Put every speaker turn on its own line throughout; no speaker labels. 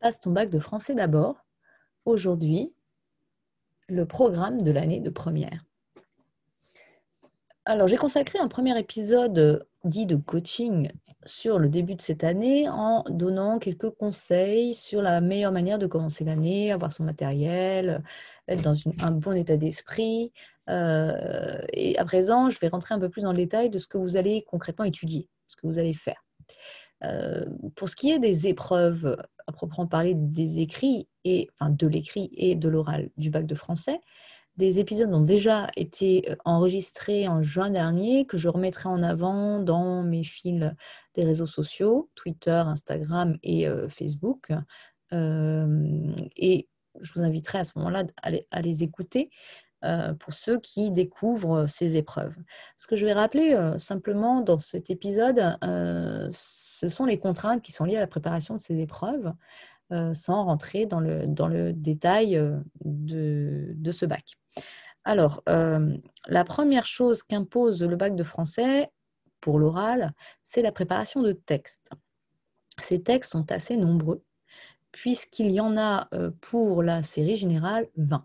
Passe ton bac de français d'abord. Aujourd'hui, le programme de l'année de première. Alors, j'ai consacré un premier épisode dit de coaching sur le début de cette année en donnant quelques conseils sur la meilleure manière de commencer l'année, avoir son matériel, être dans un bon état d'esprit. Euh, et à présent, je vais rentrer un peu plus dans le détail de ce que vous allez concrètement étudier, ce que vous allez faire. Euh, pour ce qui est des épreuves, à proprement parler des écrits, et, enfin de l'écrit et de l'oral du bac de français, des épisodes ont déjà été euh, enregistrés en juin dernier, que je remettrai en avant dans mes fils des réseaux sociaux, Twitter, Instagram et euh, Facebook. et je vous inviterai à ce moment-là à les écouter. Euh, pour ceux qui découvrent ces épreuves. Ce que je vais rappeler euh, simplement dans cet épisode, euh, ce sont les contraintes qui sont liées à la préparation de ces épreuves, sans rentrer dans le, dans le détail de, de, ce bac. Alors, la première chose qu'impose le bac de français pour l'oral, c'est la préparation de textes. Ces textes sont assez nombreux, puisqu'il y en a pour la série générale 20.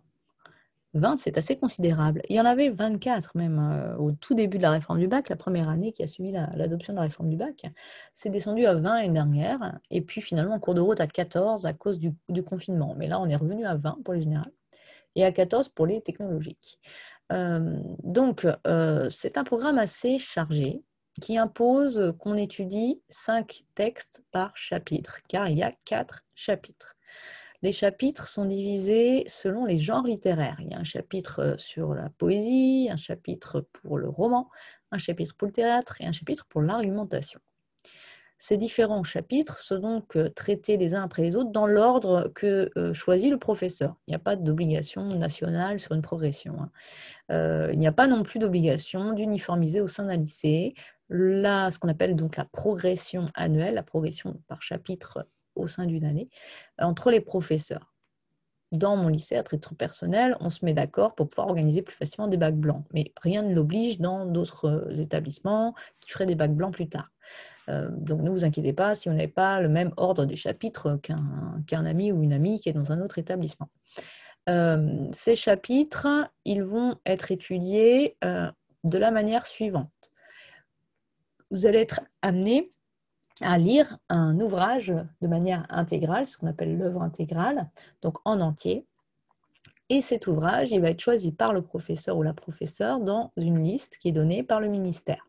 20, c'est assez considérable. Il y en avait 24 même euh, au tout début de la réforme du bac, la première année qui a suivi l'adoption de la réforme du bac. C'est descendu à 20 l'année dernière, et puis finalement en cours de route à 14 à cause du, confinement. Mais là, on est revenu à 20 pour les générales et à 14 pour les technologiques. Euh, donc, euh, c'est un programme assez chargé qui impose qu'on étudie 5 textes par chapitre, car il y a 4 chapitres. Les chapitres sont divisés selon les genres littéraires. Il y a un chapitre euh, sur la poésie, un chapitre pour le roman, un chapitre pour le théâtre et un chapitre pour l'argumentation. Ces différents chapitres sont donc euh, traités les uns après les autres dans l'ordre que euh, choisit le professeur. Il n'y a pas d'obligation nationale sur une progression. Hein. il n'y a pas non plus d'obligation d'uniformiser au sein d'un lycée ce qu'on appelle donc la progression annuelle, la progression par chapitre au sein d'une année euh, entre les professeurs. Dans mon lycée, à titre personnel, on se met d'accord pour pouvoir organiser plus facilement des bacs blancs. Mais rien ne l'oblige dans d'autres euh, établissements qui feraient des bacs blancs plus tard. Euh, donc ne vous inquiétez pas si vous n'avez pas le même ordre des chapitres qu'un ami ou une amie qui est dans un autre établissement. ces chapitres, ils vont être étudiés de la manière suivante. Vous allez être amené à lire un ouvrage de manière intégrale, ce qu'on appelle l'œuvre intégrale, donc en entier. Et cet ouvrage, il va être choisi par le professeur ou la professeure dans une liste qui est donnée par le ministère.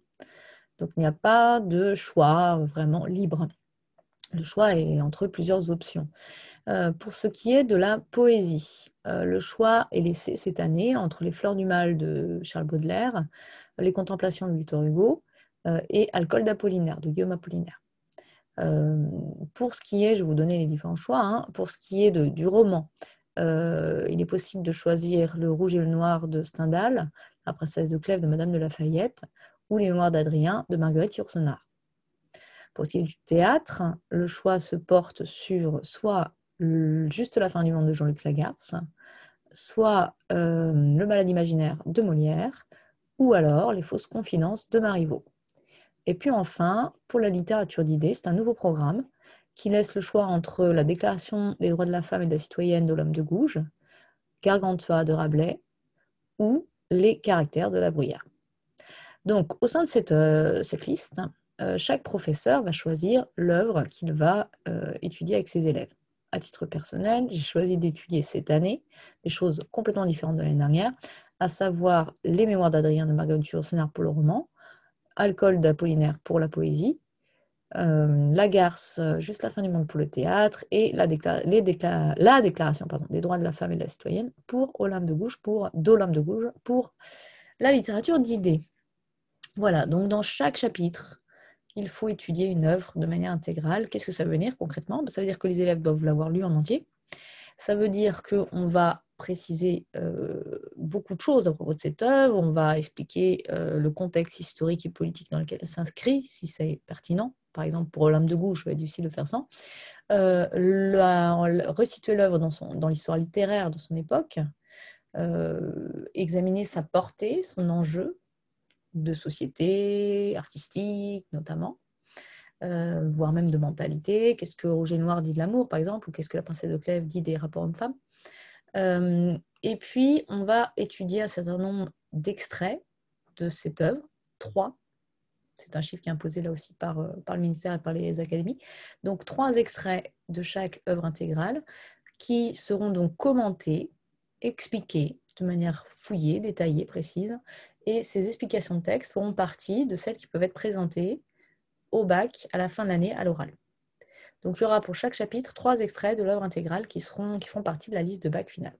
Donc il n'y a pas de choix vraiment libre. Le choix est entre plusieurs options. Euh, pour ce qui est de la poésie, euh, le choix est laissé cette année entre Les Fleurs du Mal de Charles Baudelaire, Les Contemplations de Victor Hugo euh, et Alcool d'Apollinaire de Guillaume Apollinaire. Pour ce qui est, je vous donner les différents choix, hein, pour ce qui est du roman, il est possible de choisir Le Rouge et le Noir de Stendhal, La Princesse de Clèves de Madame de Lafayette, ou Les Mémoires d'Adrien de Marguerite Yourcenar. Pour ce qui est du théâtre, le choix se porte sur soit Juste la fin du monde de Jean-Luc Lagarce, soit Le malade imaginaire de Molière, ou alors Les fausses confidences de Marivaux. Et puis enfin, pour la littérature d'idées, c'est un nouveau programme qui laisse le choix entre la Déclaration des droits de la femme et de la citoyenne de l'homme de Gouges, Gargantua de Rabelais ou Les caractères de la bruyère. Donc, au sein de cette, euh, liste, euh, chaque professeur va choisir l'œuvre qu'il va euh, étudier avec ses élèves. À titre personnel, j'ai choisi d'étudier cette année des choses complètement différentes de l'année dernière, à savoir les mémoires d'Adrien de Marguerite Yourcenar pour le roman, Alcool d'Apollinaire pour la poésie, euh, La Garce, euh, Juste la fin du monde pour le théâtre, et la, la déclaration des droits de la femme et de la citoyenne pour Olympe de Gouges, pour d'Olympe de Gouges, pour la littérature d'idées. Voilà, donc dans chaque chapitre, il faut étudier une œuvre de manière intégrale. Qu'est-ce que ça veut dire concrètement? Ben, Ça veut dire que les élèves doivent l'avoir lu en entier. Ça veut dire qu'on va préciser euh, beaucoup de choses à propos de cette œuvre. On va expliquer euh, le contexte historique et politique dans lequel elle s'inscrit, si c'est pertinent. Par exemple, pour Olympe de Gouges, ça va être difficile de faire ça. Euh, resituer l'œuvre dans, dans l'histoire littéraire de son époque, examiner sa portée, son enjeu de société, artistique notamment. voire même de mentalité. Qu'est-ce que Roger Noir dit de l'amour, par exemple, ou qu'est-ce que la princesse de Clèves dit des rapports hommes-femmes? Et puis, on va étudier un certain nombre d'extraits de cette œuvre, trois. C'est un chiffre qui est imposé là aussi par, par le ministère et par les académies. Donc, trois extraits de chaque œuvre intégrale qui seront donc commentés, expliqués de manière fouillée, détaillée, précise. Et ces explications de texte feront partie de celles qui peuvent être présentées au bac à la fin de l'année à l'oral. Donc il y aura pour chaque chapitre trois extraits de l'œuvre intégrale qui, font partie de la liste de bac final.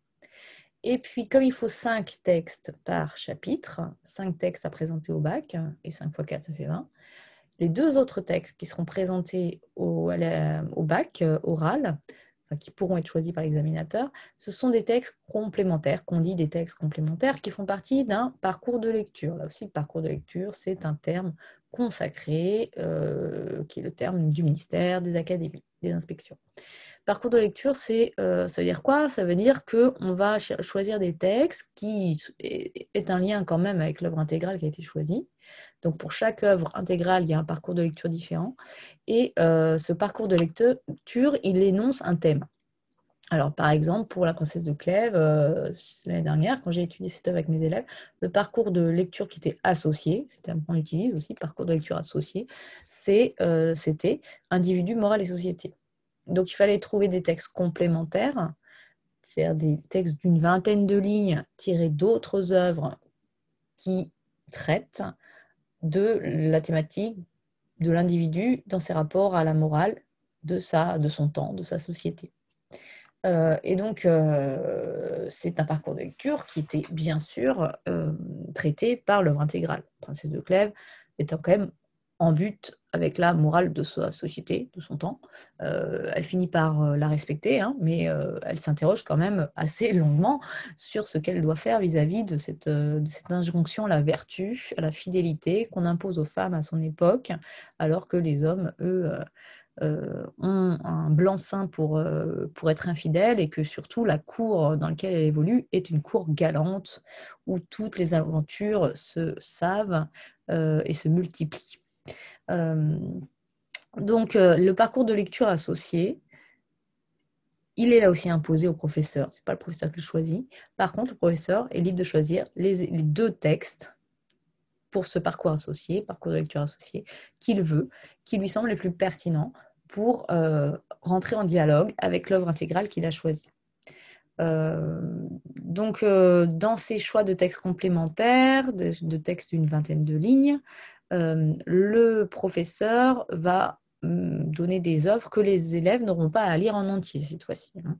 Et puis, comme il faut cinq textes par chapitre, cinq textes à présenter au bac, et 5 fois 4, ça fait 20, les deux autres textes qui seront présentés au, au bac euh, oral qui pourront être choisis par l'examinateur, ce sont des textes complémentaires, qu'on dit des textes complémentaires, qui font partie d'un parcours de lecture. Là aussi, le parcours de lecture, c'est un terme consacré, euh, qui est le terme du ministère, des académies, des inspections. Parcours de lecture, c'est, euh, ça veut dire quoi? Ça veut dire qu'on va choisir des textes qui est un lien quand même avec l'œuvre intégrale qui a été choisie. Donc pour chaque œuvre intégrale, il y a un parcours de lecture différent. Et euh, ce parcours de lecture, il énonce un thème. Alors, par exemple, pour La Princesse de Clèves, euh, l'année dernière, quand j'ai étudié cette œuvre avec mes élèves, le parcours de lecture qui était associé, c'était un qu'on utilise aussi, parcours de lecture associé, c'était individu, moral et société. Donc, il fallait trouver des textes complémentaires, c'est-à-dire des textes d'une vingtaine de lignes tirés d'autres œuvres qui traitent de la thématique de l'individu dans ses rapports à la morale de, de son temps, de sa société. Euh, et donc, euh, c'est un parcours de lecture qui était bien sûr euh, traité par l'œuvre intégrale. Princesse de Clèves étant quand même en but avec la morale de sa société, de son temps. Elle finit par la respecter, hein, mais elle s'interroge quand même assez longuement sur ce qu'elle doit faire vis-à-vis de, cette, de cette injonction à la vertu, à la fidélité qu'on impose aux femmes à son époque, alors que les hommes, eux, ont un blanc-seing pour, pour être infidèles et que surtout la cour dans laquelle elle évolue est une cour galante où toutes les aventures se savent et se multiplient. Euh, donc, euh, le parcours de lecture associé, il est là aussi imposé au professeur. Ce n'est pas le professeur qui le choisit. Par contre, le professeur est libre de choisir les, deux textes pour ce parcours associé, parcours de lecture associé, qu'il veut, qui lui semble les plus pertinents pour euh, rentrer en dialogue avec l'œuvre intégrale qu'il a choisie. donc, dans ces choix de textes complémentaires, de textes d'une vingtaine de lignes, euh, le professeur va hum, donner des œuvres que les élèves n'auront pas à lire en entier cette fois-ci. Hein.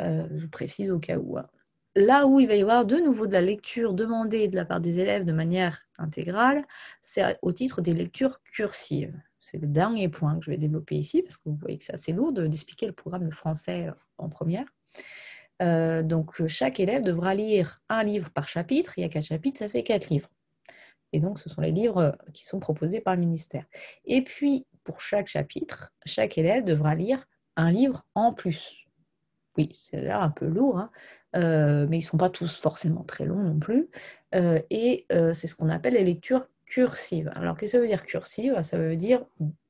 Euh, je précise au cas où. Hein. Là où il va y avoir de nouveau de la lecture demandée de la part des élèves de manière intégrale, c'est au titre des lectures cursives. C'est le dernier point que je vais développer ici, parce que vous voyez que c'est assez lourd d'expliquer le programme de français en première. Euh, donc, chaque élève devra lire un livre par chapitre. Il y a quatre chapitres, ça fait quatre livres. Et donc, ce sont les livres euh, qui sont proposés par le ministère. Et puis, pour chaque chapitre, chaque élève devra lire un livre en plus. Oui, c'est là un peu lourd, hein. euh, mais ils ne sont pas tous forcément très longs non plus. Euh, et c'est ce qu'on appelle les lectures cursives. Alors, qu'est-ce que ça veut dire cursive? Ça veut dire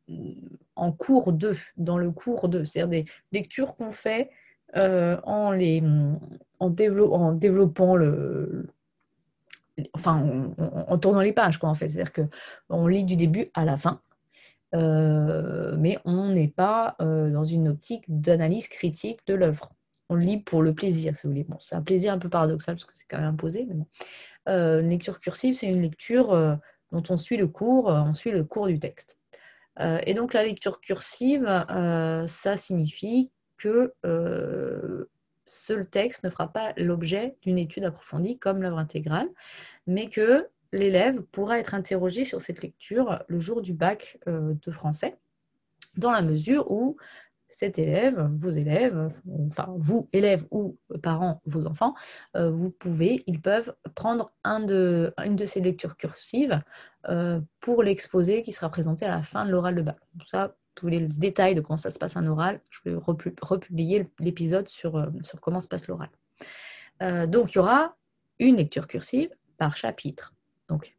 mm, en cours 2, dans le cours 2, c'est-à-dire des lectures qu'on fait en, les, en, en, développant le, enfin, en, tournant les pages, quoi, en fait. C'est-à-dire qu'on lit du début à la fin, euh, mais on n'est pas euh, dans une optique d'analyse critique de l'œuvre. On lit pour le plaisir, si vous voulez. Bon, c'est un plaisir un peu paradoxal parce que c'est quand même imposé, mais. Euh, une lecture cursive, c'est une lecture dont on suit le cours, on suit le cours du texte. et donc la lecture cursive, ça signifie que seul texte ne fera pas l'objet d'une étude approfondie comme l'œuvre intégrale, mais que l'élève pourra être interrogé sur cette lecture le jour du bac euh, de français, dans la mesure où cet élève, vos élèves, enfin vous, élèves ou parents, vos enfants, euh, vous pouvez, ils peuvent prendre une de ces lectures cursives euh, pour l'exposé qui sera présenté à la fin de l'oral de bac. Ça, tous les détails de comment ça se passe un oral, je vais republier l'épisode sur, euh, sur comment se passe l'oral. Donc, il y aura une lecture cursive par chapitre. Donc,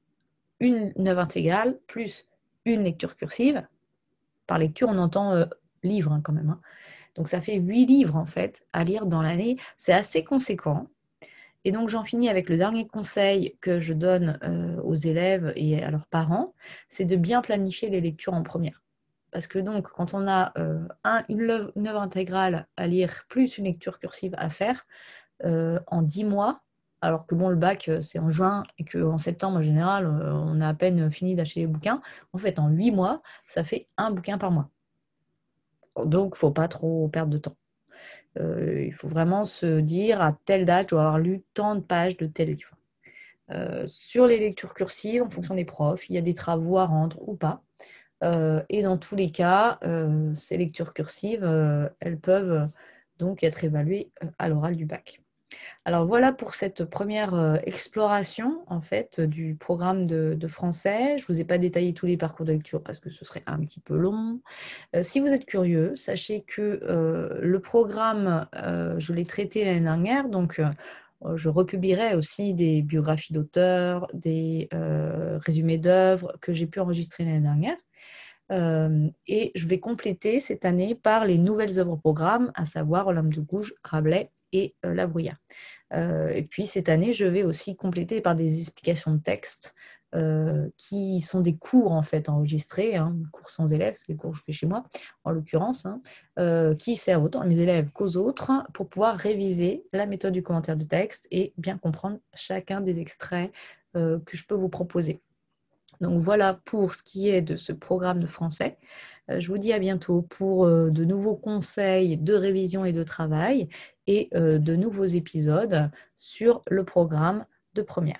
une œuvre intégrale plus une lecture cursive par lecture, on entend livre hein, quand même. Hein. Donc ça fait huit livres en fait à lire dans l'année. C'est assez conséquent. Et donc j'en finis avec le dernier conseil que je donne aux élèves et à leurs parents, c'est de bien planifier les lectures en première. Parce que donc, quand on a une, œuvre, intégrale à lire, plus une lecture cursive à faire, en dix mois, alors que bon, le bac, euh, c'est en juin et qu'en septembre, en général, euh, on a à peine fini d'acheter les bouquins. En fait, en huit mois, ça fait un bouquin par mois. Donc, il ne faut pas trop perdre de temps. Euh, il faut vraiment se dire à telle date, je dois avoir lu tant de pages de tel livre. sur les lectures cursives, en fonction des profs, il y a des travaux à rendre ou pas. et dans tous les cas, ces lectures cursives, elles peuvent donc être évaluées à l'oral du bac. Alors voilà pour cette première euh, exploration en fait du programme de, français. Je ne vous ai pas détaillé tous les parcours de lecture parce que ce serait un petit peu long. Euh, si vous êtes curieux, sachez que euh, le programme, je l'ai traité l'année dernière, donc je republierai aussi des biographies d'auteurs, des résumés d'œuvres que j'ai pu enregistrer l'année dernière. et je vais compléter cette année par les nouvelles œuvres programme, à savoir L'homme de Gouges, Rabelais et euh, La Bruyère. Euh, et puis cette année, je vais aussi compléter par des explications de texte euh, qui sont des cours en fait enregistrés, hein, cours sans élèves, c'est les cours que je fais chez moi en l'occurrence, hein, qui servent autant à mes élèves qu'aux autres pour pouvoir réviser la méthode du commentaire de texte et bien comprendre chacun des extraits que je peux vous proposer. Donc voilà pour ce qui est de ce programme de français. Euh, je vous dis à bientôt pour euh, de nouveaux conseils de révision et de travail et euh, de nouveaux épisodes sur le programme de première.